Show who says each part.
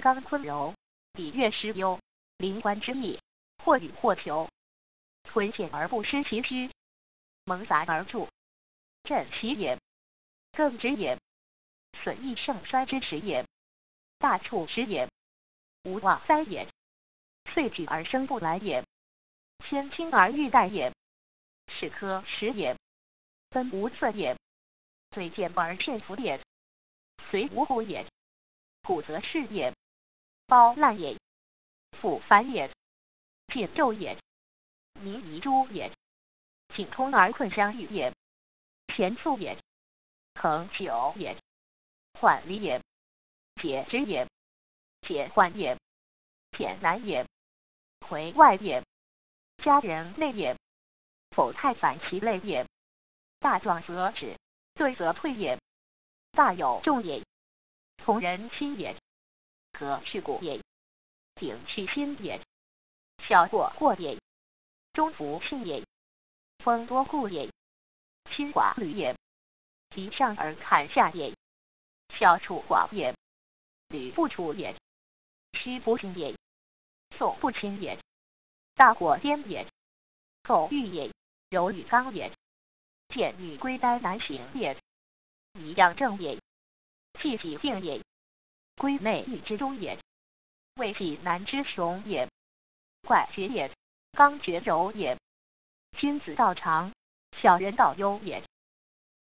Speaker 1: 刚坤柔，礼乐师忧，灵官之意，或予或求，存险而不失其虚，蒙杂而助，振其也，更之也，损益盛衰之时也，大处时也，无妄灾也，遂举而生不来也，先轻而欲待也，是科时也，分无色也，最见而骗服也，随无故也，故则是也。包烂也，复繁也，变骤也，迷遗诸也，景通而困相遇也，前促也，恒久也，缓离也，解之也，解患也，简难也，回外也，家人内也，否太反其类也，大壮则止，对则退也，大有重也，从人亲也。革去骨也，顶去心也，小过过也，中服信也，风多故也，亲寡履也，急上而砍下也，小处寡也，履不处也，虚不平也，宋不亲也，大火颠也，口欲也，柔与刚也，见与归单难行也，以养正也，气己静也。归内义之中也，未己难之雄也，怪绝也，刚绝柔也，君子道长，小人道优也。